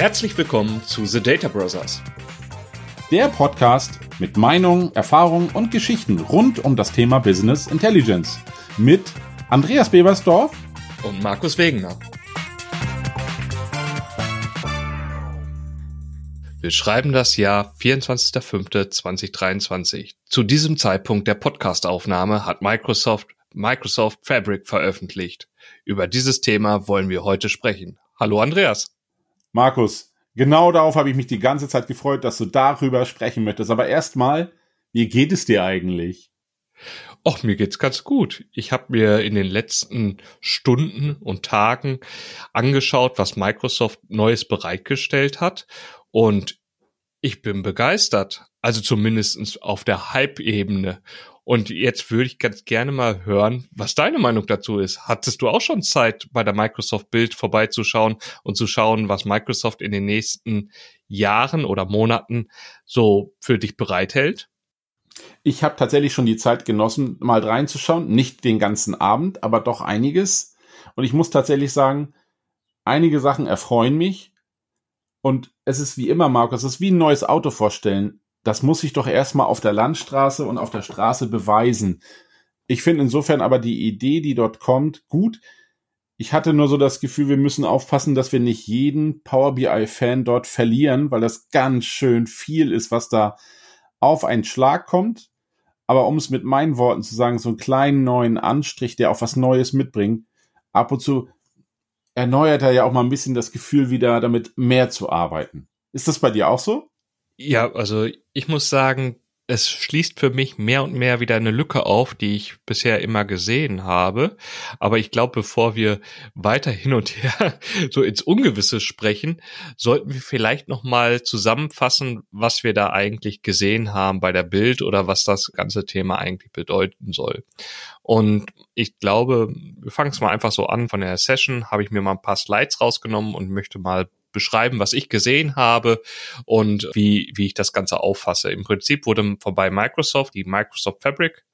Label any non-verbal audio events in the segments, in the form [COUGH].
Herzlich willkommen zu The Data Brothers. Der Podcast mit Meinungen, Erfahrungen und Geschichten rund um das Thema Business Intelligence. Mit Andreas Bebersdorf und Markus Wegener. Wir schreiben das Jahr 24.05.2023. Zu diesem Zeitpunkt der Podcastaufnahme hat Microsoft Microsoft Fabric veröffentlicht. Über dieses Thema wollen wir heute sprechen. Hallo Andreas. Markus, genau darauf habe ich mich die ganze Zeit gefreut, dass du darüber sprechen möchtest. Aber erstmal, wie geht es dir eigentlich? Och, mir geht's ganz gut. Ich habe mir in den letzten Stunden und Tagen angeschaut, was Microsoft Neues bereitgestellt hat. Und ich bin begeistert. Also zumindest auf der Hype-Ebene. Und jetzt würde ich ganz gerne mal hören, was deine Meinung dazu ist. Hattest du auch schon Zeit, bei der Microsoft Bild vorbeizuschauen und zu schauen, was Microsoft in den nächsten Jahren oder Monaten so für dich bereithält? Ich habe tatsächlich schon die Zeit genossen, mal reinzuschauen. Nicht den ganzen Abend, aber doch einiges. Und ich muss tatsächlich sagen, einige Sachen erfreuen mich. Und es ist wie immer, Markus, es ist wie ein neues Auto vorstellen das muss ich doch erstmal auf der Landstraße und auf der Straße beweisen. Ich finde insofern aber die Idee, die dort kommt, gut. Ich hatte nur so das Gefühl, wir müssen aufpassen, dass wir nicht jeden Power BI-Fan dort verlieren, weil das ganz schön viel ist, was da auf einen Schlag kommt. Aber um es mit meinen Worten zu sagen, so einen kleinen neuen Anstrich, der auch was Neues mitbringt, ab und zu erneuert er ja auch mal ein bisschen das Gefühl wieder, damit mehr zu arbeiten. Ist das bei dir auch so? Ja, also ich muss sagen, es schließt für mich mehr und mehr wieder eine Lücke auf, die ich bisher immer gesehen habe. Aber ich glaube, bevor wir weiter hin und her [LAUGHS] so ins Ungewisse sprechen, sollten wir vielleicht noch mal zusammenfassen, was wir da eigentlich gesehen haben bei der Bild oder was das ganze Thema eigentlich bedeuten soll. Und ich glaube, wir fangen es mal einfach so an. Von der Session habe ich mir mal ein paar Slides rausgenommen und möchte mal beschreiben, was ich gesehen habe und wie, wie ich das Ganze auffasse. Im Prinzip wurde vorbei Microsoft die Microsoft Fabric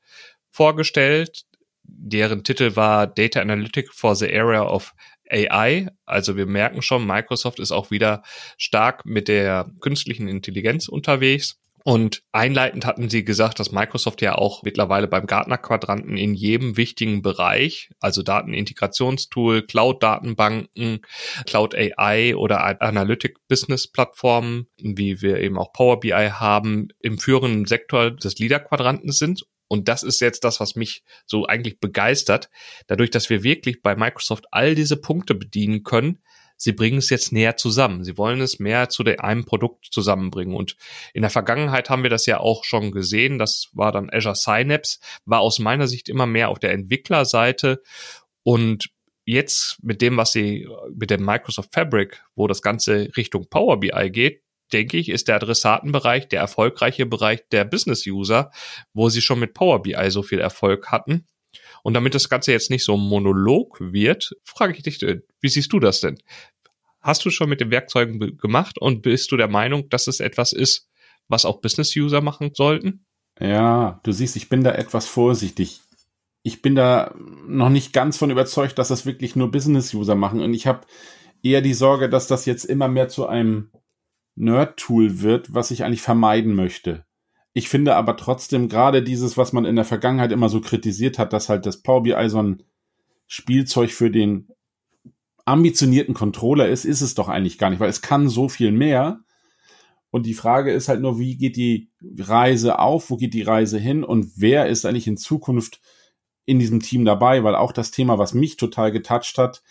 vorgestellt. Deren Titel war Data Analytic for the Area of AI. Also wir merken schon, Microsoft ist auch wieder stark mit der künstlichen Intelligenz unterwegs. Und einleitend hatten sie gesagt, dass Microsoft ja auch mittlerweile beim Gartner-Quadranten in jedem wichtigen Bereich, also Datenintegrationstool, Cloud-Datenbanken, Cloud AI oder Analytic-Business-Plattformen, wie wir eben auch Power BI haben, im führenden Sektor des Leader-Quadranten sind. Und das ist jetzt das, was mich so eigentlich begeistert. Dadurch, dass wir wirklich bei Microsoft all diese Punkte bedienen können, sie bringen es jetzt näher zusammen. Sie wollen es mehr zu einem Produkt zusammenbringen. Und in der Vergangenheit haben wir das ja auch schon gesehen. Das war dann Azure Synapse, war aus meiner Sicht immer mehr auf der Entwicklerseite. Und jetzt mit dem, was sie mit dem Microsoft Fabric, wo das Ganze Richtung Power BI geht, denke ich, ist der Adressatenbereich der erfolgreiche Bereich der Business User, wo sie schon mit Power BI so viel Erfolg hatten. Und damit das Ganze jetzt nicht so ein Monolog wird, frage ich dich, äh, wie siehst du das denn? Hast du schon mit den Werkzeugen gemacht und bist du der Meinung, dass es etwas ist, was auch Business-User machen sollten? Ja, du siehst, ich bin da etwas vorsichtig. Ich bin da noch nicht ganz von überzeugt, dass das wirklich nur Business-User machen. Und ich habe eher die Sorge, dass das jetzt immer mehr zu einem Nerd-Tool wird, was ich eigentlich vermeiden möchte. Ich finde aber trotzdem gerade dieses, was man in der Vergangenheit immer so kritisiert hat, dass halt das Power BI so ein Spielzeug für den ambitionierten Controller ist, ist es doch eigentlich gar nicht, weil es kann so viel mehr. Und die Frage ist halt nur, wie geht die Reise auf, wo geht die Reise hin und wer ist eigentlich in Zukunft in diesem Team dabei, weil auch das Thema, was mich total getoucht hat,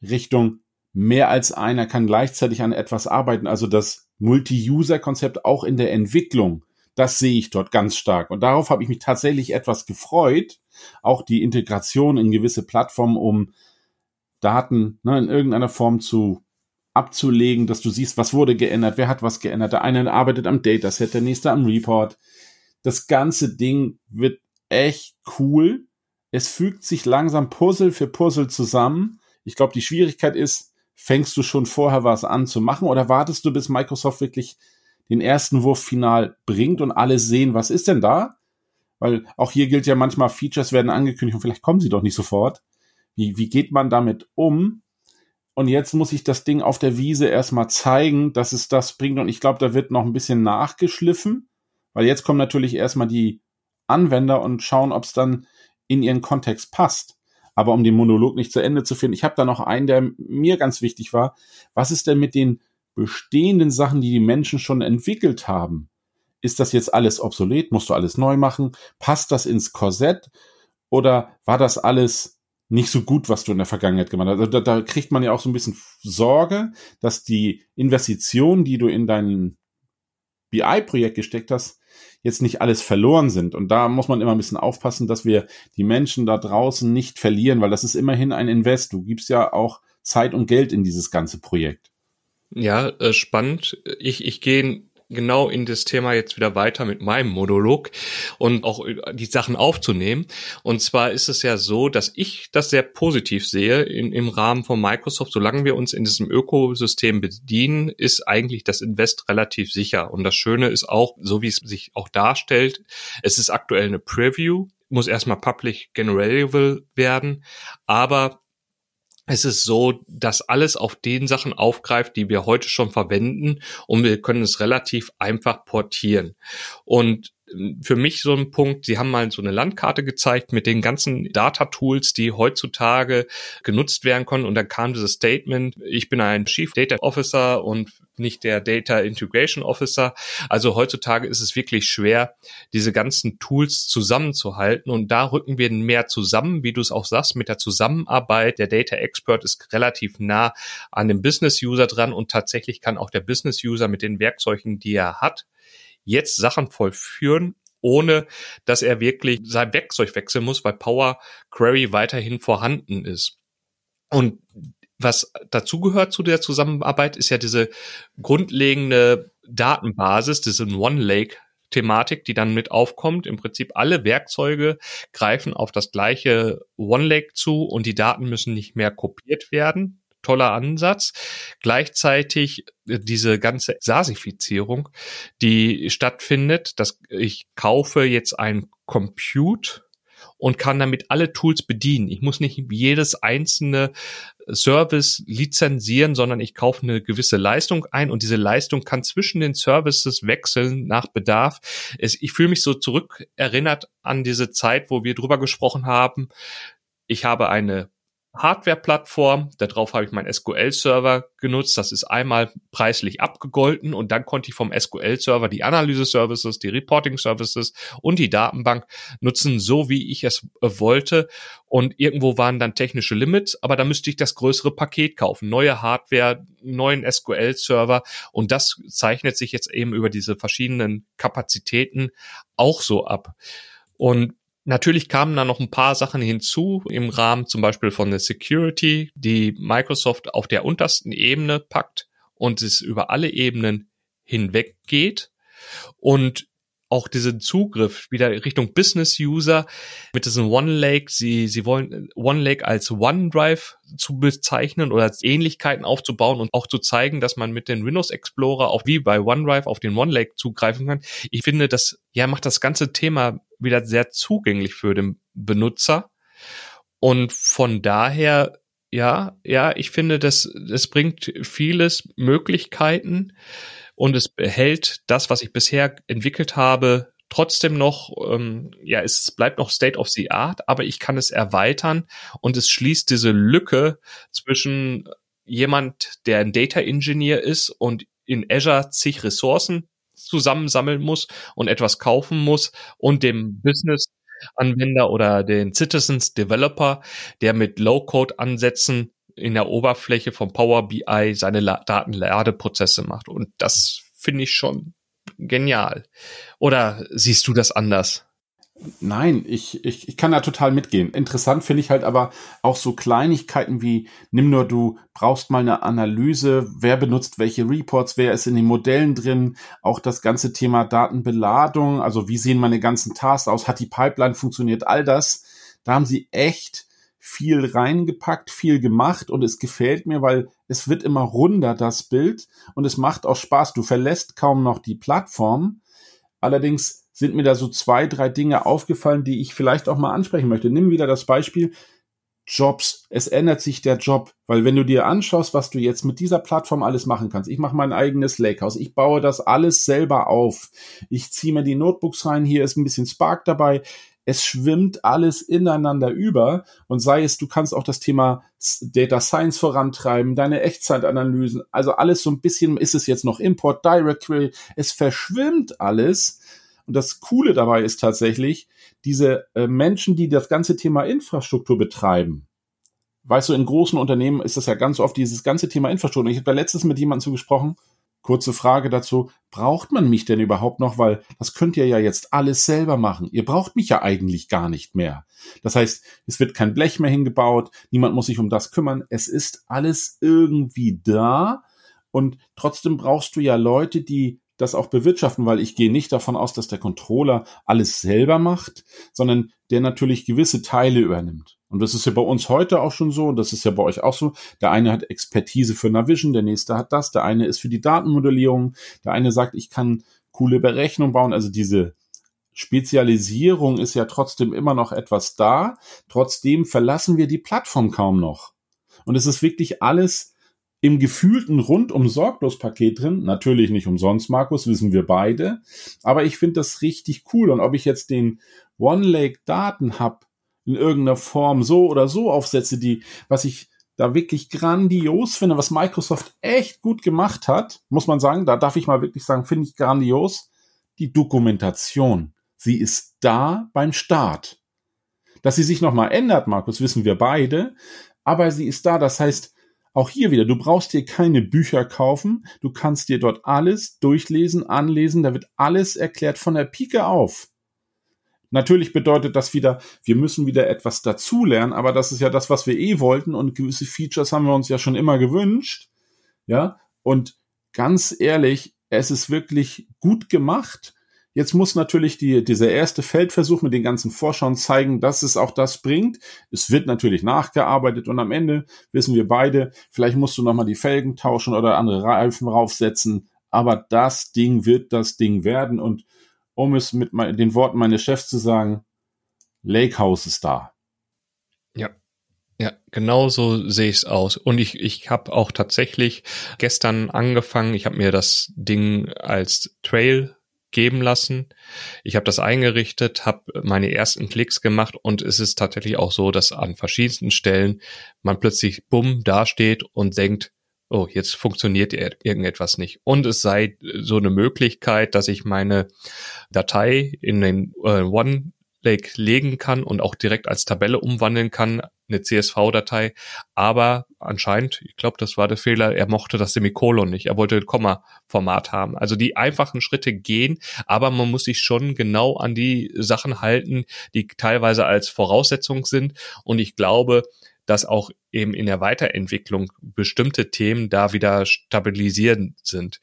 Richtung mehr als einer kann gleichzeitig an etwas arbeiten, also das Multi-User-Konzept auch in der Entwicklung das sehe ich dort ganz stark. Und darauf habe ich mich tatsächlich etwas gefreut. Auch die Integration in gewisse Plattformen, um Daten ne, in irgendeiner Form zu abzulegen, dass du siehst, was wurde geändert, wer hat was geändert. Der eine arbeitet am Dataset, der nächste am Report. Das ganze Ding wird echt cool. Es fügt sich langsam Puzzle für Puzzle zusammen. Ich glaube, die Schwierigkeit ist, fängst du schon vorher was an zu machen oder wartest du, bis Microsoft wirklich den ersten Wurf final bringt und alle sehen, was ist denn da? Weil auch hier gilt ja manchmal, Features werden angekündigt und vielleicht kommen sie doch nicht sofort. Wie, wie geht man damit um? und jetzt muss ich das Ding auf der Wiese erstmal zeigen, dass es das bringt. Und ich glaube, da wird noch ein bisschen nachgeschliffen, weil jetzt kommen natürlich erstmal die Anwender und schauen, ob es dann in ihren Kontext passt. Aber um den Monolog nicht zu Ende zu finden, ich habe da noch einen, der mir ganz wichtig war. Was ist denn mit den bestehenden Sachen, die die Menschen schon entwickelt haben? Ist das jetzt alles obsolet? Musst du alles neu machen? Passt das ins Korsett? Oder war das alles nicht so gut, was du in der Vergangenheit gemacht hast. Also da, da kriegt man ja auch so ein bisschen Sorge, dass die Investitionen, die du in dein BI-Projekt gesteckt hast, jetzt nicht alles verloren sind. Und da muss man immer ein bisschen aufpassen, dass wir die Menschen da draußen nicht verlieren, weil das ist immerhin ein Invest. Du gibst ja auch Zeit und Geld in dieses ganze Projekt. Ja, äh, spannend. Ich, ich gehe genau in das Thema jetzt wieder weiter mit meinem Monolog und auch die Sachen aufzunehmen. Und zwar ist es ja so, dass ich das sehr positiv sehe in, im Rahmen von Microsoft. Solange wir uns in diesem Ökosystem bedienen, ist eigentlich das Invest relativ sicher. Und das Schöne ist auch, so wie es sich auch darstellt, es ist aktuell eine Preview, muss erstmal public generable werden, aber es ist so, dass alles auf den Sachen aufgreift, die wir heute schon verwenden und wir können es relativ einfach portieren. Und für mich so ein Punkt, Sie haben mal so eine Landkarte gezeigt mit den ganzen Data-Tools, die heutzutage genutzt werden können. Und dann kam dieses Statement, ich bin ein Chief Data Officer und nicht der Data Integration Officer. Also heutzutage ist es wirklich schwer, diese ganzen Tools zusammenzuhalten. Und da rücken wir mehr zusammen, wie du es auch sagst, mit der Zusammenarbeit. Der Data Expert ist relativ nah an dem Business User dran und tatsächlich kann auch der Business User mit den Werkzeugen, die er hat, jetzt Sachen vollführen, ohne dass er wirklich sein Werkzeug wechseln muss, weil Power Query weiterhin vorhanden ist. Und was dazugehört zu der Zusammenarbeit, ist ja diese grundlegende Datenbasis, diese One Lake Thematik, die dann mit aufkommt. Im Prinzip alle Werkzeuge greifen auf das gleiche One Lake zu und die Daten müssen nicht mehr kopiert werden toller Ansatz. Gleichzeitig äh, diese ganze Sasifizierung, die stattfindet, dass ich kaufe jetzt ein Compute und kann damit alle Tools bedienen. Ich muss nicht jedes einzelne Service lizenzieren, sondern ich kaufe eine gewisse Leistung ein und diese Leistung kann zwischen den Services wechseln nach Bedarf. ich fühle mich so zurückerinnert an diese Zeit, wo wir drüber gesprochen haben. Ich habe eine Hardware-Plattform. Darauf habe ich meinen SQL-Server genutzt. Das ist einmal preislich abgegolten und dann konnte ich vom SQL-Server die Analyse-Services, die Reporting-Services und die Datenbank nutzen, so wie ich es wollte. Und irgendwo waren dann technische Limits, aber da müsste ich das größere Paket kaufen. Neue Hardware, neuen SQL-Server und das zeichnet sich jetzt eben über diese verschiedenen Kapazitäten auch so ab. Und Natürlich kamen da noch ein paar Sachen hinzu im Rahmen zum Beispiel von der Security, die Microsoft auf der untersten Ebene packt und es über alle Ebenen hinweg geht. Und auch diesen Zugriff wieder Richtung Business User mit diesem One Lake. Sie, sie wollen One Lake als OneDrive zu bezeichnen oder als Ähnlichkeiten aufzubauen und auch zu zeigen, dass man mit den Windows Explorer auch wie bei OneDrive auf den One Lake zugreifen kann. Ich finde, das ja macht das ganze Thema wieder sehr zugänglich für den Benutzer. Und von daher, ja, ja, ich finde, das, das bringt vieles Möglichkeiten und es behält das, was ich bisher entwickelt habe, trotzdem noch, ähm, ja, es bleibt noch State of the Art, aber ich kann es erweitern und es schließt diese Lücke zwischen jemand, der ein Data Engineer ist und in Azure zig Ressourcen zusammensammeln muss und etwas kaufen muss und dem Business Anwender oder den Citizens Developer, der mit Low-Code-Ansätzen in der Oberfläche vom Power BI seine Datenladeprozesse macht. Und das finde ich schon genial. Oder siehst du das anders? Nein, ich, ich, ich kann da total mitgehen. Interessant finde ich halt aber auch so Kleinigkeiten wie, nimm nur du brauchst mal eine Analyse, wer benutzt welche Reports, wer ist in den Modellen drin, auch das ganze Thema Datenbeladung, also wie sehen meine ganzen Tasks aus, hat die Pipeline funktioniert, all das. Da haben sie echt viel reingepackt, viel gemacht und es gefällt mir, weil es wird immer runder, das Bild und es macht auch Spaß. Du verlässt kaum noch die Plattform. Allerdings sind mir da so zwei, drei Dinge aufgefallen, die ich vielleicht auch mal ansprechen möchte. Nimm wieder das Beispiel. Jobs, es ändert sich der Job, weil wenn du dir anschaust, was du jetzt mit dieser Plattform alles machen kannst, ich mache mein eigenes Lakehouse, ich baue das alles selber auf, ich ziehe mir die Notebooks rein, hier ist ein bisschen Spark dabei, es schwimmt alles ineinander über und sei es, du kannst auch das Thema Data Science vorantreiben, deine Echtzeitanalysen, also alles so ein bisschen, ist es jetzt noch Import, Directory, es verschwimmt alles. Und das Coole dabei ist tatsächlich, diese äh, Menschen, die das ganze Thema Infrastruktur betreiben, weißt du, in großen Unternehmen ist das ja ganz oft dieses ganze Thema Infrastruktur. Ich habe da letztens mit jemandem zu gesprochen, Kurze Frage dazu, braucht man mich denn überhaupt noch? Weil das könnt ihr ja jetzt alles selber machen. Ihr braucht mich ja eigentlich gar nicht mehr. Das heißt, es wird kein Blech mehr hingebaut, niemand muss sich um das kümmern. Es ist alles irgendwie da und trotzdem brauchst du ja Leute, die das auch bewirtschaften, weil ich gehe nicht davon aus, dass der Controller alles selber macht, sondern der natürlich gewisse Teile übernimmt. Und das ist ja bei uns heute auch schon so und das ist ja bei euch auch so. Der eine hat Expertise für Navision, der nächste hat das, der eine ist für die Datenmodellierung, der eine sagt, ich kann coole Berechnungen bauen. Also diese Spezialisierung ist ja trotzdem immer noch etwas da. Trotzdem verlassen wir die Plattform kaum noch. Und es ist wirklich alles im gefühlten rundum sorglos Paket drin. Natürlich nicht umsonst, Markus, wissen wir beide. Aber ich finde das richtig cool. Und ob ich jetzt den One Lake Daten Hub in irgendeiner Form so oder so aufsetze, die, was ich da wirklich grandios finde, was Microsoft echt gut gemacht hat, muss man sagen, da darf ich mal wirklich sagen, finde ich grandios, die Dokumentation. Sie ist da beim Start. Dass sie sich nochmal ändert, Markus, wissen wir beide, aber sie ist da. Das heißt, auch hier wieder, du brauchst dir keine Bücher kaufen, du kannst dir dort alles durchlesen, anlesen, da wird alles erklärt von der Pike auf. Natürlich bedeutet das wieder, wir müssen wieder etwas dazulernen, aber das ist ja das, was wir eh wollten und gewisse Features haben wir uns ja schon immer gewünscht. Ja, und ganz ehrlich, es ist wirklich gut gemacht. Jetzt muss natürlich die, dieser erste Feldversuch mit den ganzen Vorschauen zeigen, dass es auch das bringt. Es wird natürlich nachgearbeitet und am Ende wissen wir beide, vielleicht musst du nochmal die Felgen tauschen oder andere Reifen raufsetzen. Aber das Ding wird das Ding werden und um es mit den Worten meines Chefs zu sagen, Lake House ist da. Ja. Ja, genau so sehe ich es aus. Und ich, ich habe auch tatsächlich gestern angefangen, ich habe mir das Ding als Trail geben lassen. Ich habe das eingerichtet, habe meine ersten Klicks gemacht und es ist tatsächlich auch so, dass an verschiedensten Stellen man plötzlich bumm dasteht und denkt, oh, jetzt funktioniert irgendetwas nicht. Und es sei so eine Möglichkeit, dass ich meine Datei in den äh, One legen kann und auch direkt als Tabelle umwandeln kann, eine CSV-Datei. Aber anscheinend, ich glaube, das war der Fehler, er mochte das Semikolon nicht. Er wollte Komma-Format haben. Also die einfachen Schritte gehen, aber man muss sich schon genau an die Sachen halten, die teilweise als Voraussetzung sind. Und ich glaube, dass auch eben in der Weiterentwicklung bestimmte Themen da wieder stabilisierend sind.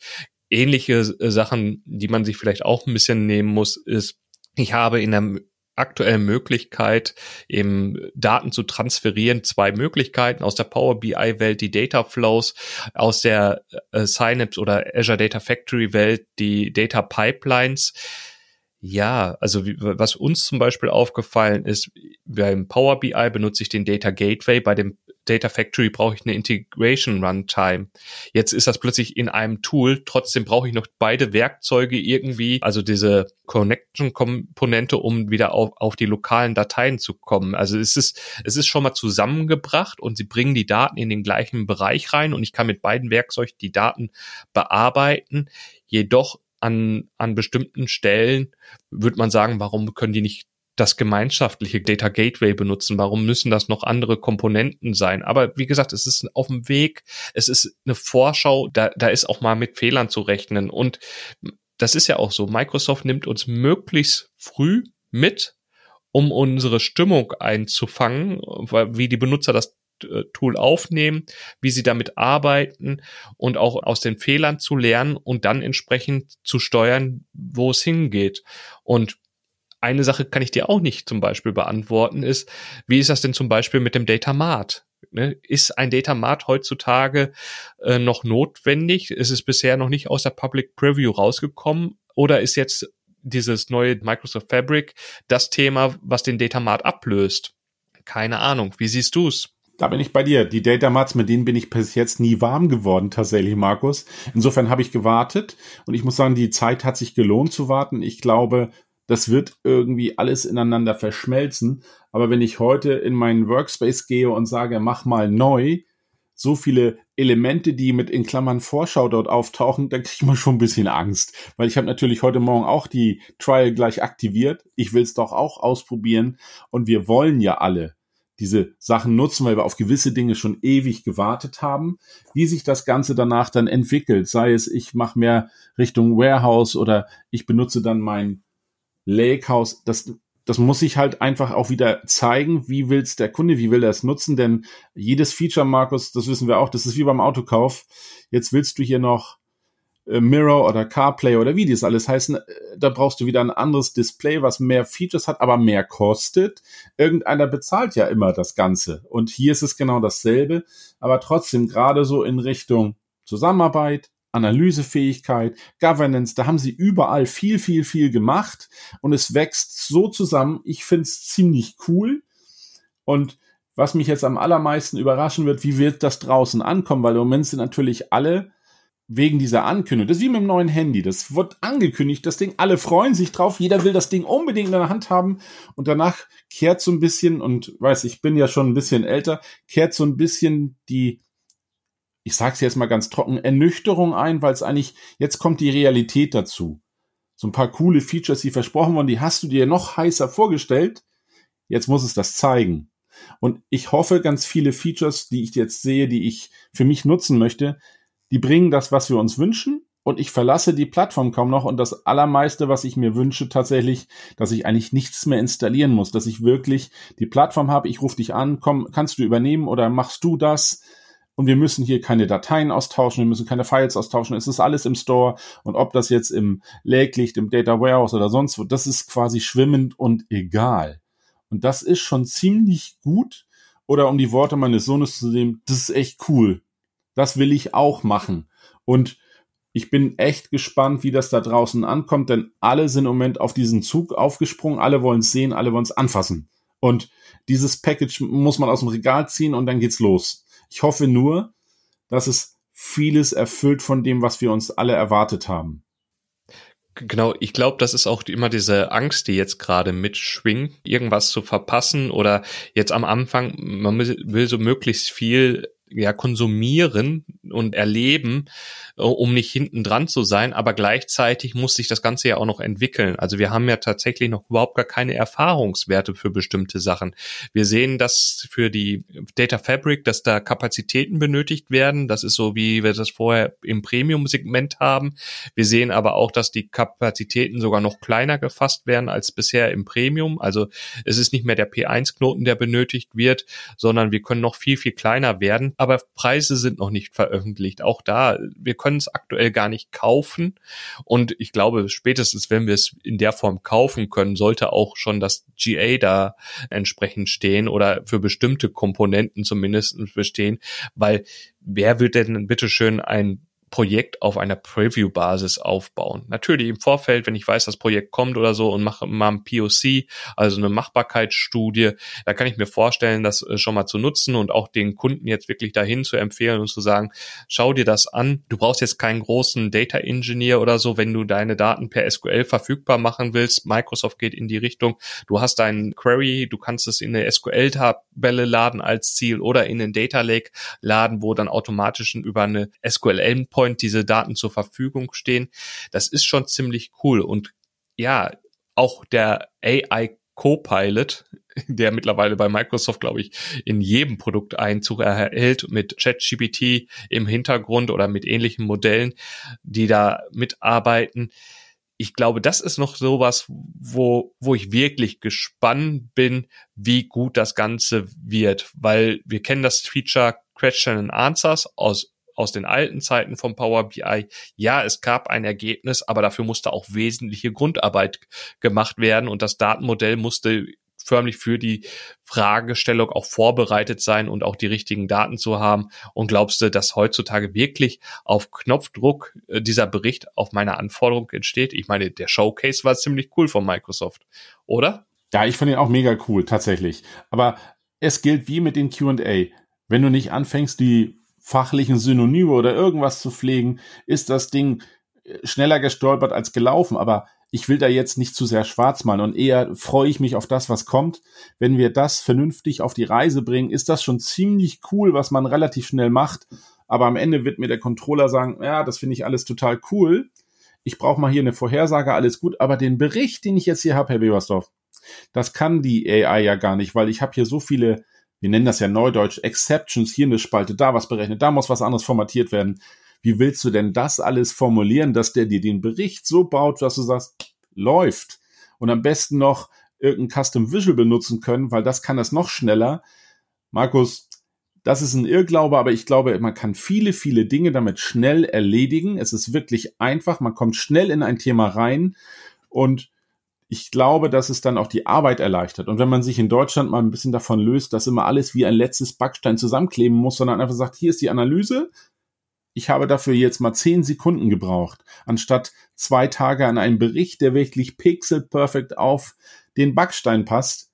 Ähnliche äh, Sachen, die man sich vielleicht auch ein bisschen nehmen muss, ist, ich habe in der aktuellen Möglichkeit, eben Daten zu transferieren, zwei Möglichkeiten aus der Power BI Welt, die Data Flows, aus der äh, Synapse oder Azure Data Factory Welt, die Data Pipelines. Ja, also wie, was uns zum Beispiel aufgefallen ist, beim Power BI benutze ich den Data Gateway, bei dem Data Factory brauche ich eine Integration Runtime. Jetzt ist das plötzlich in einem Tool, trotzdem brauche ich noch beide Werkzeuge irgendwie, also diese Connection-Komponente, um wieder auf, auf die lokalen Dateien zu kommen. Also es ist, es ist schon mal zusammengebracht und sie bringen die Daten in den gleichen Bereich rein und ich kann mit beiden Werkzeugen die Daten bearbeiten. Jedoch an, an bestimmten Stellen würde man sagen, warum können die nicht das gemeinschaftliche Data Gateway benutzen? Warum müssen das noch andere Komponenten sein? Aber wie gesagt, es ist auf dem Weg, es ist eine Vorschau, da, da ist auch mal mit Fehlern zu rechnen. Und das ist ja auch so. Microsoft nimmt uns möglichst früh mit, um unsere Stimmung einzufangen, wie die Benutzer das äh, Tool aufnehmen, wie sie damit arbeiten und auch aus den Fehlern zu lernen und dann entsprechend zu steuern, wo es hingeht. Und eine Sache kann ich dir auch nicht zum Beispiel beantworten, ist, wie ist das denn zum Beispiel mit dem Data Mart? Ne? Ist ein Data Mart heutzutage äh, noch notwendig? Ist es bisher noch nicht aus der Public Preview rausgekommen? Oder ist jetzt dieses neue Microsoft Fabric das Thema, was den Data Mart ablöst? Keine Ahnung. Wie siehst du's? Da bin ich bei dir. Die Data Mats, mit denen bin ich bis jetzt nie warm geworden, tatsächlich, Markus. Insofern habe ich gewartet und ich muss sagen, die Zeit hat sich gelohnt zu warten. Ich glaube, das wird irgendwie alles ineinander verschmelzen. Aber wenn ich heute in meinen Workspace gehe und sage, mach mal neu, so viele Elemente, die mit in Klammern Vorschau dort auftauchen, dann kriege ich mal schon ein bisschen Angst. Weil ich habe natürlich heute Morgen auch die Trial gleich aktiviert. Ich will es doch auch ausprobieren. Und wir wollen ja alle diese Sachen nutzen, weil wir auf gewisse Dinge schon ewig gewartet haben. Wie sich das Ganze danach dann entwickelt, sei es, ich mache mehr Richtung Warehouse oder ich benutze dann mein Lakehouse, das, das muss sich halt einfach auch wieder zeigen, wie will's der Kunde, wie will er es nutzen, denn jedes Feature, Markus, das wissen wir auch, das ist wie beim Autokauf. Jetzt willst du hier noch äh, Mirror oder CarPlay oder wie das alles heißen, äh, da brauchst du wieder ein anderes Display, was mehr Features hat, aber mehr kostet. Irgendeiner bezahlt ja immer das Ganze. Und hier ist es genau dasselbe, aber trotzdem gerade so in Richtung Zusammenarbeit, Analysefähigkeit, Governance, da haben sie überall viel, viel, viel gemacht und es wächst so zusammen. Ich finde es ziemlich cool. Und was mich jetzt am allermeisten überraschen wird, wie wird das draußen ankommen, weil im Moment sind natürlich alle wegen dieser Ankündigung. Das ist wie mit dem neuen Handy. Das wird angekündigt, das Ding. Alle freuen sich drauf. Jeder will das Ding unbedingt in der Hand haben. Und danach kehrt so ein bisschen, und weiß, ich bin ja schon ein bisschen älter, kehrt so ein bisschen die, ich sag's jetzt mal ganz trocken, Ernüchterung ein, weil es eigentlich, jetzt kommt die Realität dazu. So ein paar coole Features, die versprochen wurden, die hast du dir noch heißer vorgestellt. Jetzt muss es das zeigen. Und ich hoffe, ganz viele Features, die ich jetzt sehe, die ich für mich nutzen möchte, die bringen das, was wir uns wünschen. Und ich verlasse die Plattform kaum noch. Und das Allermeiste, was ich mir wünsche, tatsächlich, dass ich eigentlich nichts mehr installieren muss, dass ich wirklich die Plattform habe. Ich rufe dich an, komm, kannst du übernehmen oder machst du das? Und wir müssen hier keine Dateien austauschen, wir müssen keine Files austauschen. Es ist alles im Store. Und ob das jetzt im liegt, im Data Warehouse oder sonst wo, das ist quasi schwimmend und egal. Und das ist schon ziemlich gut. Oder um die Worte meines Sohnes zu nehmen, das ist echt cool. Das will ich auch machen. Und ich bin echt gespannt, wie das da draußen ankommt, denn alle sind im Moment auf diesen Zug aufgesprungen, alle wollen es sehen, alle wollen es anfassen. Und dieses Package muss man aus dem Regal ziehen und dann geht's los. Ich hoffe nur, dass es vieles erfüllt von dem, was wir uns alle erwartet haben. Genau, ich glaube, das ist auch immer diese Angst, die jetzt gerade mitschwingt, irgendwas zu verpassen oder jetzt am Anfang, man will so möglichst viel ja konsumieren und erleben, äh, um nicht hinten dran zu sein, aber gleichzeitig muss sich das Ganze ja auch noch entwickeln. Also wir haben ja tatsächlich noch überhaupt gar keine Erfahrungswerte für bestimmte Sachen. Wir sehen, dass für die Data Fabric, dass da Kapazitäten benötigt werden. Das ist so, wie wir das vorher im Premium-Segment haben. Wir sehen aber auch, dass die Kapazitäten sogar noch kleiner gefasst werden als bisher im Premium. Also es ist nicht mehr der P1-Knoten, der benötigt wird, sondern wir können noch viel, viel kleiner werden aber Preise sind noch nicht veröffentlicht. Auch da, wir können es aktuell gar nicht kaufen. Und ich glaube, spätestens, wenn wir es in der Form kaufen können, sollte auch schon das GA da entsprechend stehen oder für bestimmte Komponenten zumindest bestehen, weil wer will denn bitteschön ein Projekt auf einer Preview-Basis aufbauen. Natürlich im Vorfeld, wenn ich weiß, das Projekt kommt oder so und mache mal ein POC, also eine Machbarkeitsstudie, da kann ich mir vorstellen, das äh, schon mal zu nutzen und auch den Kunden jetzt wirklich dahin zu empfehlen und zu sagen, schau dir das an. Du brauchst jetzt keinen großen Data Engineer oder so, wenn du deine Daten per SQL verfügbar machen willst. Microsoft geht in die Richtung. Du hast deinen Query, du kannst es in eine SQL-Tabelle laden als Ziel oder in den Data Lake laden, wo dann automatisch über eine SQL-Endpoint Endpoint diese Daten zur Verfügung stehen. Das ist schon ziemlich cool. Und ja, auch der AI Copilot, [LAUGHS] der mittlerweile bei Microsoft, glaube ich, in jedem Produkt Einzug erhält mit ChatGPT im Hintergrund oder mit ähnlichen Modellen, die da mitarbeiten. Ich glaube, das ist noch sowas, wo, wo ich wirklich gespannt bin, wie gut das Ganze wird, weil wir kennen das Feature Question and Answers aus aus den alten Zeiten vom Power BI, ja, es gab ein Ergebnis, aber dafür musste auch wesentliche Grundarbeit gemacht werden und das Datenmodell musste förmlich für die Fragestellung auch vorbereitet sein und auch die richtigen Daten zu haben. Und glaubst du, dass heutzutage wirklich auf Knopfdruck äh, dieser Bericht auf meine Anforderung entsteht? Ich meine, der Showcase war ziemlich cool von Microsoft, oder? Ja, ich fand ihn auch mega cool, tatsächlich. Aber es gilt wie mit den Q&A. Wenn du nicht anfängst, die fachlichen Synonyme oder irgendwas zu pflegen, ist das Ding äh, schneller gestolpert als gelaufen. Aber ich will da jetzt nicht zu sehr schwarz malen und eher freue ich mich auf das, was kommt. Wenn wir das vernünftig auf die Reise bringen, ist das schon ziemlich cool, was man relativ schnell macht. Aber am Ende wird mir der Controller sagen, ja, das finde ich alles total cool. Ich brauche mal hier eine Vorhersage, alles gut. Aber den Bericht, den ich jetzt hier habe, Herr Webersdorf, das kann die AI ja gar nicht, weil ich habe hier so viele wir nennen das ja neudeutsch Exceptions, hier eine Spalte, da was berechnet, da muss was anderes formatiert werden. Wie willst du denn das alles formulieren, dass der dir den Bericht so baut, dass du sagst, läuft? Und am besten noch irgendein Custom Visual benutzen können, weil das kann das noch schneller. Markus, das ist ein Irrglaube, aber ich glaube, man kann viele, viele Dinge damit schnell erledigen. Es ist wirklich einfach. Man kommt schnell in ein Thema rein und ich glaube, dass es dann auch die Arbeit erleichtert. Und wenn man sich in Deutschland mal ein bisschen davon löst, dass immer alles wie ein letztes Backstein zusammenkleben muss, sondern einfach sagt, hier ist die Analyse, ich habe dafür jetzt mal zehn Sekunden gebraucht, anstatt zwei Tage an einem Bericht, der wirklich pixel perfect auf den Backstein passt.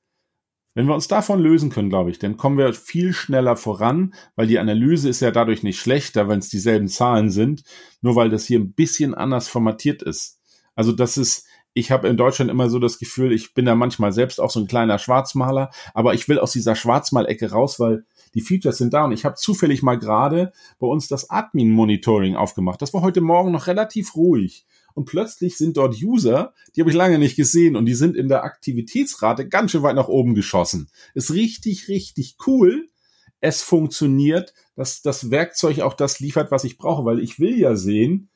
Wenn wir uns davon lösen können, glaube ich, dann kommen wir viel schneller voran, weil die Analyse ist ja dadurch nicht schlechter, wenn es dieselben Zahlen sind, nur weil das hier ein bisschen anders formatiert ist. Also das ist, ich habe in Deutschland immer so das Gefühl, ich bin da manchmal selbst auch so ein kleiner Schwarzmaler, aber ich will aus dieser Schwarzmalecke raus, weil die Features sind da und ich habe zufällig mal gerade bei uns das Admin-Monitoring aufgemacht. Das war heute Morgen noch relativ ruhig. Und plötzlich sind dort User, die habe ich lange nicht gesehen und die sind in der Aktivitätsrate ganz schön weit nach oben geschossen. Ist richtig, richtig cool. Es funktioniert, dass das Werkzeug auch das liefert, was ich brauche, weil ich will ja sehen,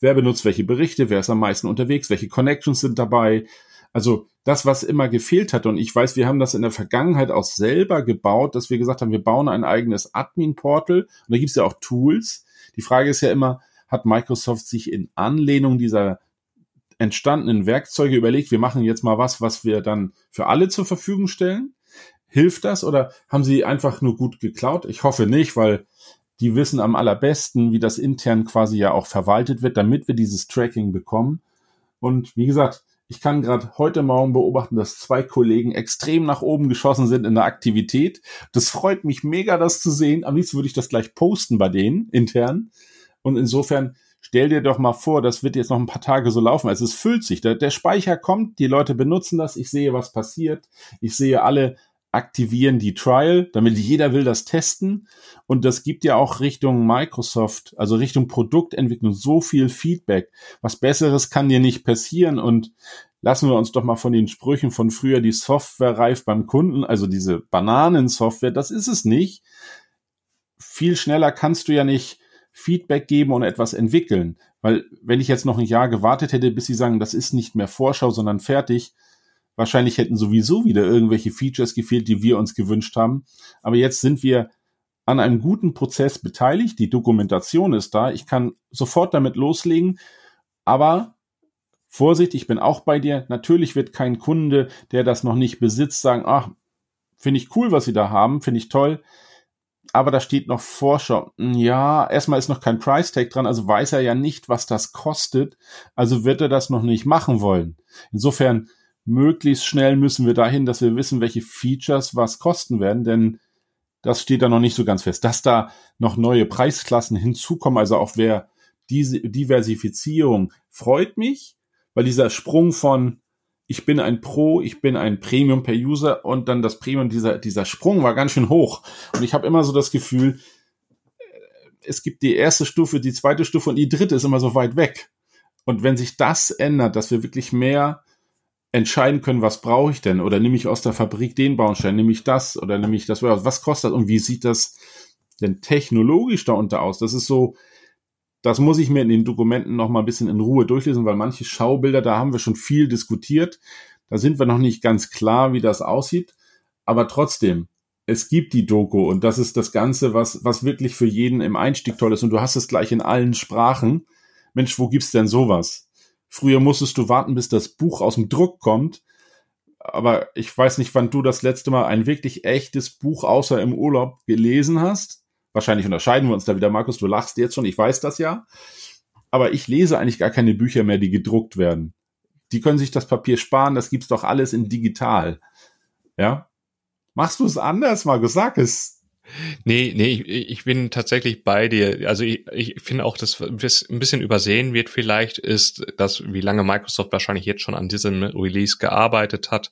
wer benutzt welche Berichte, wer ist am meisten unterwegs, welche Connections sind dabei. Also das, was immer gefehlt hat. Und ich weiß, wir haben das in der Vergangenheit auch selber gebaut, dass wir gesagt haben, wir bauen ein eigenes Admin-Portal. Und da gibt es ja auch Tools. Die Frage ist ja immer, hat Microsoft sich in Anlehnung dieser entstandenen Werkzeuge überlegt, wir machen jetzt mal was, was wir dann für alle zur Verfügung stellen? Hilft das oder haben sie einfach nur gut geklaut? Ich hoffe nicht, weil die wissen am allerbesten, wie das intern quasi ja auch verwaltet wird, damit wir dieses Tracking bekommen. Und wie gesagt, ich kann gerade heute Morgen beobachten, dass zwei Kollegen extrem nach oben geschossen sind in der Aktivität. Das freut mich mega, das zu sehen. Am liebsten würde ich das gleich posten bei denen intern. Und insofern stell dir doch mal vor, das wird jetzt noch ein paar Tage so laufen. Also es füllt sich. Der, der Speicher kommt, die Leute benutzen das. Ich sehe, was passiert. Ich sehe alle aktivieren die Trial, damit jeder will das testen. Und das gibt ja auch Richtung Microsoft, also Richtung Produktentwicklung so viel Feedback. Was Besseres kann dir nicht passieren. Und lassen wir uns doch mal von den Sprüchen von früher die Software reif beim Kunden, also diese Bananensoftware, das ist es nicht. Viel schneller kannst du ja nicht Feedback geben und etwas entwickeln. Weil wenn ich jetzt noch ein Jahr gewartet hätte, bis sie sagen, das ist nicht mehr Vorschau, sondern fertig, Wahrscheinlich hätten sowieso wieder irgendwelche Features gefehlt, die wir uns gewünscht haben. Aber jetzt sind wir an einem guten Prozess beteiligt. Die Dokumentation ist da. Ich kann sofort damit loslegen. Aber Vorsicht, ich bin auch bei dir. Natürlich wird kein Kunde, der das noch nicht besitzt, sagen, ach, finde ich cool, was sie da haben, finde ich toll. Aber da steht noch Vorschau. Ja, erstmal ist noch kein Price Tag dran, also weiß er ja nicht, was das kostet. Also wird er das noch nicht machen wollen. Insofern möglichst schnell müssen wir dahin, dass wir wissen, welche Features was kosten werden, denn das steht da noch nicht so ganz fest. Dass da noch neue Preisklassen hinzukommen, also auch wer diese Diversifizierung freut mich, weil dieser Sprung von ich bin ein Pro, ich bin ein Premium per User und dann das Premium, dieser, dieser Sprung war ganz schön hoch. Und ich habe immer so das Gefühl, es gibt die erste Stufe, die zweite Stufe und die dritte ist immer so weit weg. Und wenn sich das ändert, dass wir wirklich mehr entscheiden können, was brauche ich denn? Oder nehme ich aus der Fabrik den Baustein, nehme ich das oder nehme ich das? Was kostet das und wie sieht das denn technologisch darunter aus? Das ist so, das muss ich mir in den Dokumenten noch mal ein bisschen in Ruhe durchlesen, weil manche Schaubilder, da haben wir schon viel diskutiert. Da sind wir noch nicht ganz klar, wie das aussieht. Aber trotzdem, es gibt die Doku und das ist das Ganze, was, was wirklich für jeden im Einstieg toll ist. Und du hast es gleich in allen Sprachen. Mensch, wo gibt's denn sowas? Früher musstest du warten, bis das Buch aus dem Druck kommt. Aber ich weiß nicht, wann du das letzte Mal ein wirklich echtes Buch außer im Urlaub gelesen hast. Wahrscheinlich unterscheiden wir uns da wieder, Markus. Du lachst jetzt schon, ich weiß das ja. Aber ich lese eigentlich gar keine Bücher mehr, die gedruckt werden. Die können sich das Papier sparen, das gibt's doch alles in digital. Ja? Machst du es anders, Markus? Sag es. Nee, nee, ich, ich bin tatsächlich bei dir. Also ich, ich finde auch, dass ein bisschen übersehen wird vielleicht, ist, dass wie lange Microsoft wahrscheinlich jetzt schon an diesem Release gearbeitet hat,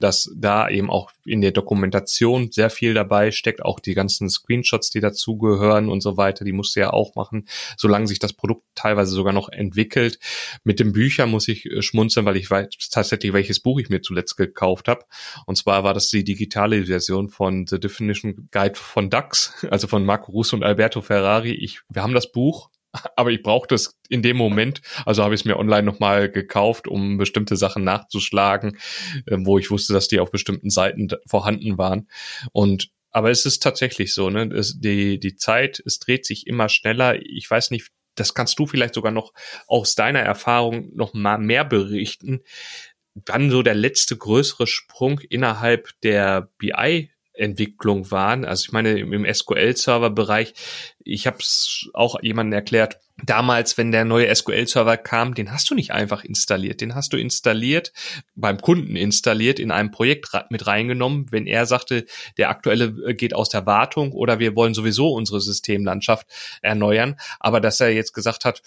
dass da eben auch in der Dokumentation sehr viel dabei steckt, auch die ganzen Screenshots, die dazugehören und so weiter, die musst du ja auch machen, solange sich das Produkt teilweise sogar noch entwickelt. Mit den Büchern muss ich äh, schmunzeln, weil ich weiß tatsächlich, welches Buch ich mir zuletzt gekauft habe. Und zwar war das die digitale Version von The Definition Guide von DAX, [LAUGHS] also von Marco Russo und Alberto Ferrari. Ich, wir haben das Buch, aber ich brauchte es in dem Moment, also habe ich es mir online nochmal gekauft, um bestimmte Sachen nachzuschlagen, äh, wo ich wusste, dass die auf bestimmten Seiten vorhanden waren. Und aber es ist tatsächlich so, ne? Es, die, die Zeit, es dreht sich immer schneller. Ich weiß nicht, das kannst du vielleicht sogar noch aus deiner Erfahrung noch mal mehr berichten. Wann so der letzte größere Sprung innerhalb der BI Entwicklung waren. Also ich meine, im SQL-Server-Bereich, ich habe es auch jemandem erklärt, damals, wenn der neue SQL-Server kam, den hast du nicht einfach installiert. Den hast du installiert, beim Kunden installiert, in einem Projekt mit reingenommen, wenn er sagte, der aktuelle äh, geht aus der Wartung oder wir wollen sowieso unsere Systemlandschaft erneuern. Aber dass er jetzt gesagt hat,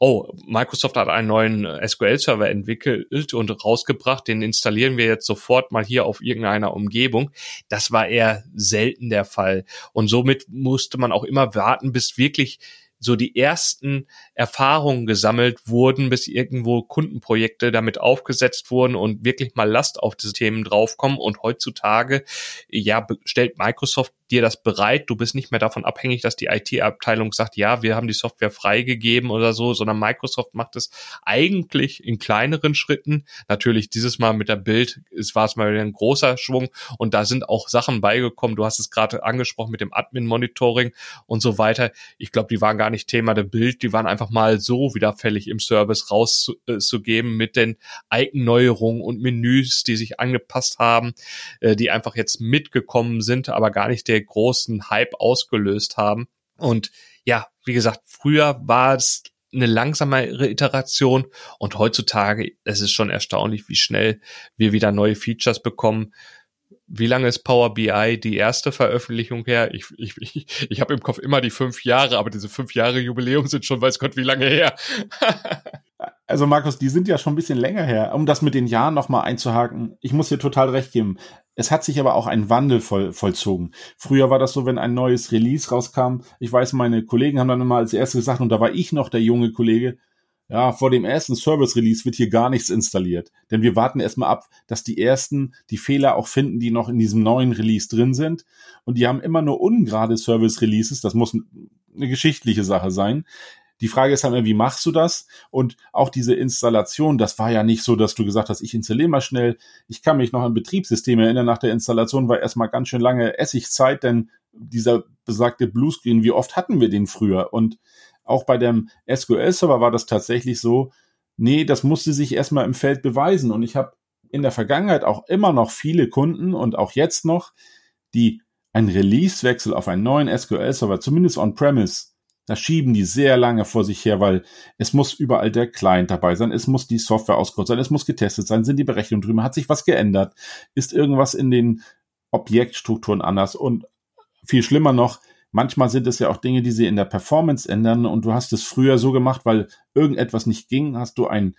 oh, Microsoft hat einen neuen äh, SQL-Server entwickelt und rausgebracht, den installieren wir jetzt sofort mal hier auf irgendeiner Umgebung. Das war eher selten der Fall. Und somit musste man auch immer warten, bis wirklich so die ersten Erfahrungen gesammelt wurden, bis irgendwo Kundenprojekte damit aufgesetzt wurden und wirklich mal Last auf diese Themen draufkommen. Und heutzutage, ja, stellt Microsoft dir das bereit. Du bist nicht mehr davon abhängig, dass die IT-Abteilung sagt, ja, wir haben die Software freigegeben oder so, sondern Microsoft macht es eigentlich in kleineren Schritten. Natürlich dieses Mal mit der Bild, es war es mal wieder ein großer Schwung und da sind auch Sachen beigekommen. Du hast es gerade angesprochen mit dem Admin-Monitoring und so weiter. Ich glaube, die waren gar nicht Thema der Bild, die waren einfach mal so wieder fällig im Service rauszugeben mit den Icon-Neuerungen und Menüs, die sich angepasst haben, äh, die einfach jetzt mitgekommen sind, aber gar nicht der großen Hype ausgelöst haben. Und ja, wie gesagt, früher war es eine langsamere Iteration und heutzutage es ist schon erstaunlich, wie schnell wir wieder neue Features bekommen. Wie lange ist Power BI die erste Veröffentlichung her? Ich, ich, ich, ich habe im Kopf immer die fünf Jahre, aber diese fünf Jahre Jubiläum sind schon, weiß Gott, wie lange her. [LAUGHS] also Markus, die sind ja schon ein bisschen länger her. Um das mit den Jahren nochmal einzuhaken, ich muss dir total recht geben. Es hat sich aber auch ein Wandel voll, vollzogen. Früher war das so, wenn ein neues Release rauskam. Ich weiß, meine Kollegen haben dann immer als erstes gesagt, und da war ich noch der junge Kollege, ja, vor dem ersten Service-Release wird hier gar nichts installiert. Denn wir warten erstmal ab, dass die ersten die Fehler auch finden, die noch in diesem neuen Release drin sind. Und die haben immer nur ungerade Service-Releases. Das muss eine geschichtliche Sache sein. Die Frage ist halt immer, wie machst du das? Und auch diese Installation, das war ja nicht so, dass du gesagt hast, ich installiere mal schnell. Ich kann mich noch an Betriebssysteme erinnern. Nach der Installation war erstmal ganz schön lange Essigzeit, denn dieser besagte Bluescreen, wie oft hatten wir den früher? Und auch bei dem SQL-Server war das tatsächlich so, nee, das musste sich erstmal im Feld beweisen. Und ich habe in der Vergangenheit auch immer noch viele Kunden und auch jetzt noch, die einen Release-Wechsel auf einen neuen SQL-Server, zumindest on-premise, da schieben die sehr lange vor sich her, weil es muss überall der Client dabei sein, es muss die Software ausgerollt sein, es muss getestet sein, sind die Berechnungen drüber, hat sich was geändert, ist irgendwas in den Objektstrukturen anders und viel schlimmer noch, manchmal sind es ja auch Dinge, die sie in der Performance ändern und du hast es früher so gemacht, weil irgendetwas nicht ging, hast du einen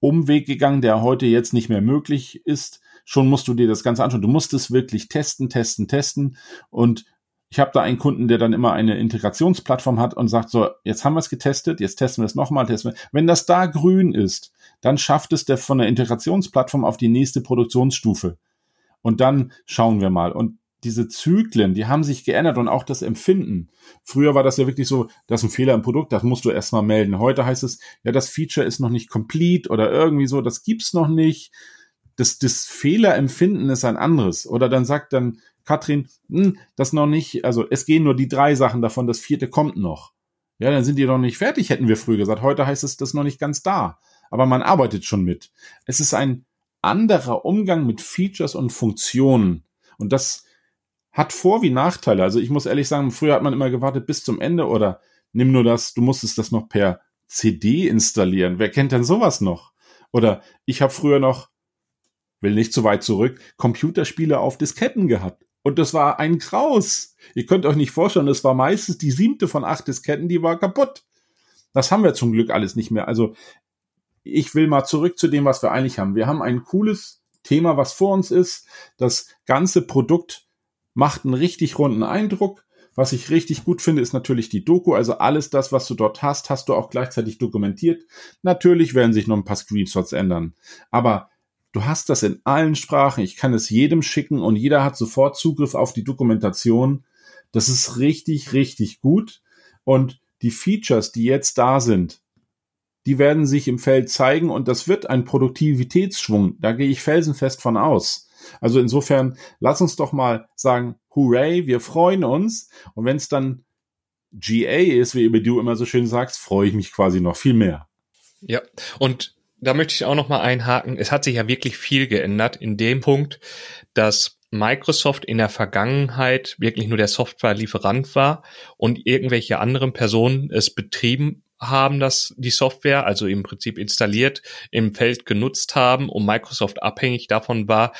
Umweg gegangen, der heute jetzt nicht mehr möglich ist. Schon musst du dir das Ganze anschauen. Du musst es wirklich testen, testen, testen und ich habe da einen Kunden, der dann immer eine Integrationsplattform hat und sagt so, jetzt haben wir es getestet, jetzt testen wir es nochmal, testen wir. Wenn das da grün ist, dann schafft es der von der Integrationsplattform auf die nächste Produktionsstufe. Und dann schauen wir mal. Und diese Zyklen, die haben sich geändert und auch das Empfinden. Früher war das ja wirklich so, das ist ein Fehler im Produkt, das musst du erstmal melden. Heute heißt es, ja, das Feature ist noch nicht complete oder irgendwie so, das gibt's noch nicht. Das, das Fehlerempfinden ist ein anderes. Oder dann sagt dann Katrin, hm, das noch nicht, also es gehen nur die drei Sachen davon, das vierte kommt noch. Ja, dann sind die noch nicht fertig, hätten wir früher gesagt. Heute heißt es, das noch nicht ganz da. Aber man arbeitet schon mit. Es ist ein anderer Umgang mit Features und Funktionen. Und das hat Vor- wie Nachteile. Also ich muss ehrlich sagen, früher hat man immer gewartet bis zum Ende oder nimm nur das, du musstest das noch per CD installieren. Wer kennt denn sowas noch? Oder ich habe früher noch will nicht zu weit zurück, Computerspiele auf Disketten gehabt. Und das war ein Kraus. Ihr könnt euch nicht vorstellen, es war meistens die siebte von acht Disketten, die war kaputt. Das haben wir zum Glück alles nicht mehr. Also ich will mal zurück zu dem, was wir eigentlich haben. Wir haben ein cooles Thema, was vor uns ist. Das ganze Produkt macht einen richtig runden Eindruck. Was ich richtig gut finde, ist natürlich die Doku. Also alles das, was du dort hast, hast du auch gleichzeitig dokumentiert. Natürlich werden sich noch ein paar Screenshots ändern. Aber du hast das in allen Sprachen. Ich kann es jedem schicken und jeder hat sofort Zugriff auf die Dokumentation. Das ist richtig, richtig gut. Und die Features, die jetzt da sind, die werden sich im Feld zeigen und das wird ein Produktivitätsschwung. Da gehe ich felsenfest von aus. Also insofern, lass uns doch mal sagen, hooray, wir freuen uns. Und wenn es dann GA ist, wie du immer so schön sagst, freue ich mich quasi noch viel mehr. Ja, und da möchte ich auch noch mal einhaken. Es hat sich ja wirklich viel geändert in dem Punkt, dass Microsoft in der Vergangenheit wirklich nur der Softwarelieferant war und irgendwelche anderen Personen es betrieben haben das die Software, also im Prinzip installiert, im Feld genutzt haben und Microsoft abhängig davon war,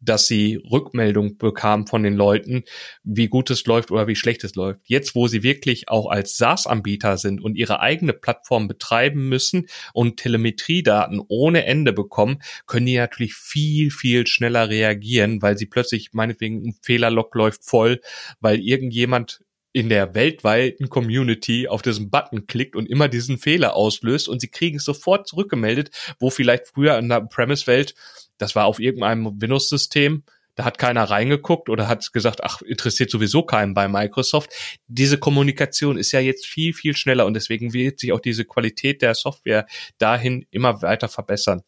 dass sie Rückmeldung bekam von den Leuten, wie gut es läuft oder wie schlecht es läuft. Jetzt, wo sie wirklich auch als SaaS-Anbieter sind und ihre eigene Plattform betreiben müssen und Telemetriedaten ohne Ende bekommen, können die natürlich viel, viel schneller reagieren, weil sie plötzlich meinetwegen ein Fehlerlog läuft voll, weil irgendjemand in der weltweiten Community auf diesen Button klickt und immer diesen Fehler auslöst und sie kriegen es sofort zurückgemeldet, wo vielleicht früher in der Premise-Welt, das war auf irgendeinem Windows-System, da hat keiner reingeguckt oder hat gesagt, ach, interessiert sowieso keinen bei Microsoft. Diese Kommunikation ist ja jetzt viel, viel schneller und deswegen wird sich auch diese Qualität der Software dahin immer weiter verbessern.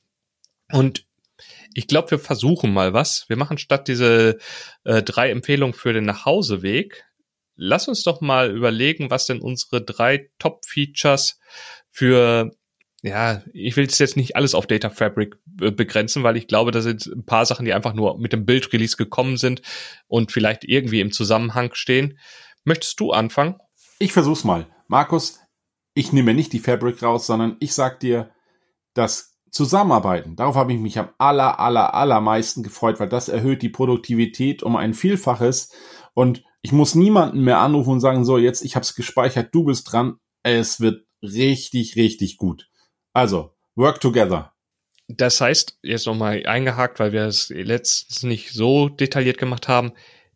Und ich glaube, wir versuchen mal was. Wir machen statt diese äh, drei Empfehlungen für den Nachhauseweg, lass uns doch mal überlegen, was denn unsere drei Top-Features für ja, ich will es jetzt nicht alles auf Data Fabric begrenzen, weil ich glaube, da sind ein paar Sachen, die einfach nur mit dem Bildrelease gekommen sind und vielleicht irgendwie im Zusammenhang stehen. Möchtest du anfangen? Ich versuch's mal. Markus, ich nehme nicht die Fabric raus, sondern ich sag dir, das Zusammenarbeiten, darauf habe ich mich am aller, aller, allermeisten gefreut, weil das erhöht die Produktivität um ein Vielfaches und ich muss niemanden mehr anrufen und sagen, so, jetzt, ich habe es gespeichert, du bist dran. Es wird richtig, richtig gut. Also, work together. Das heißt, jetzt nochmal eingehakt, weil wir es letztens nicht so detailliert gemacht haben,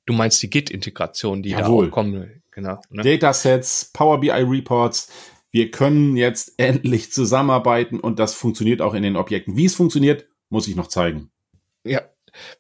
du meinst die Git-Integration, die Jawohl. da auch kommen. Genau. Ne? Datasets, Power BI Reports. Wir können jetzt [LAUGHS] endlich zusammenarbeiten und das funktioniert auch in den Objekten. Wie es funktioniert, muss ich noch zeigen. Ja,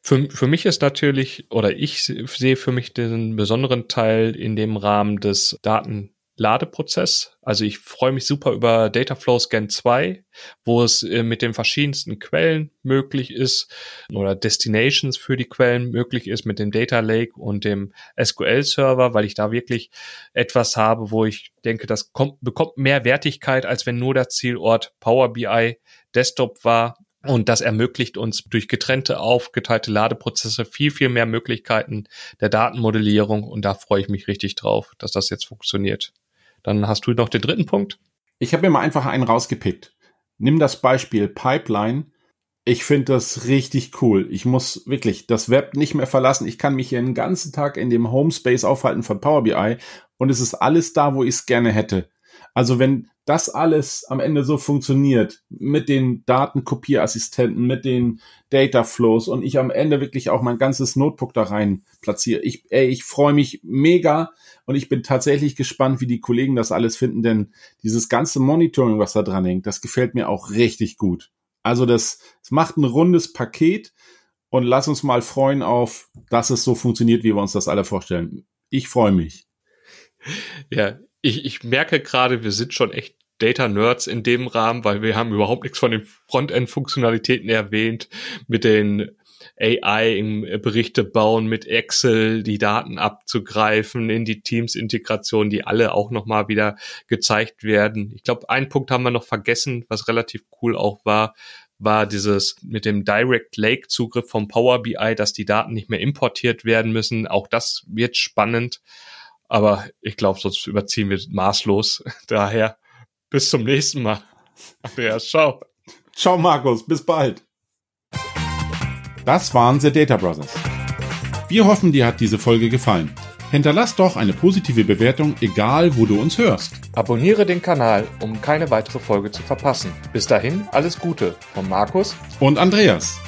für, für mich ist natürlich, oder ich sehe für mich den besonderen Teil in dem Rahmen des Datenladeprozess. Also ich freue mich super über Dataflow Scan 2, wo es äh, mit den verschiedensten Quellen möglich ist oder Destinations für die Quellen möglich ist mit dem Data Lake und dem SQL Server, weil ich da wirklich etwas habe, wo ich denke, das kommt, bekommt mehr Wertigkeit, als wenn nur der Zielort Power BI Desktop war und das ermöglicht uns durch getrennte, aufgeteilte Ladeprozesse viel, viel mehr Möglichkeiten der Datenmodellierung. Und da freue ich mich richtig drauf, dass das jetzt funktioniert. Dann hast du noch den dritten Punkt. Ich habe mir mal einfach einen rausgepickt. Nimm das Beispiel Pipeline. Ich finde das richtig cool. Ich muss wirklich das Web nicht mehr verlassen. Ich kann mich hier den ganzen Tag in dem Homespace aufhalten von Power BI und es ist alles da, wo ich es gerne hätte. Also wenn das alles am Ende so funktioniert mit den Datenkopierassistenten, mit den Data Flows und ich am Ende wirklich auch mein ganzes Notebook da rein platziere. Ich, ey, ich freue mich mega und ich bin tatsächlich gespannt, wie die Kollegen das alles finden, denn dieses ganze Monitoring, was da dran hängt, das gefällt mir auch richtig gut. Also das, das macht ein rundes Paket und lass uns mal freuen auf, dass es so funktioniert, wie wir uns das alle vorstellen. Ich freue mich. Ja, ich, ich merke gerade, wir sind schon echt Data Nerds in dem Rahmen, weil wir haben überhaupt nichts von den Frontend-Funktionalitäten erwähnt, mit den AI im Berichte bauen, mit Excel die Daten abzugreifen, in die Teams-Integration, die alle auch nochmal wieder gezeigt werden. Ich glaube, einen Punkt haben wir noch vergessen, was relativ cool auch war, war dieses mit dem Direct Lake Zugriff vom Power BI, dass die Daten nicht mehr importiert werden müssen. Auch das wird spannend. Aber ich glaube, sonst überziehen wir maßlos. [LAUGHS] Daher bis zum nächsten Mal. Andreas, ciao. Ciao, Markus. Bis bald. Das waren The Data Brothers. Wir hoffen, dir hat diese Folge gefallen. Hinterlass doch eine positive Bewertung, egal wo du uns hörst. Abonniere den Kanal, um keine weitere Folge zu verpassen. Bis dahin, alles Gute von Markus und Andreas.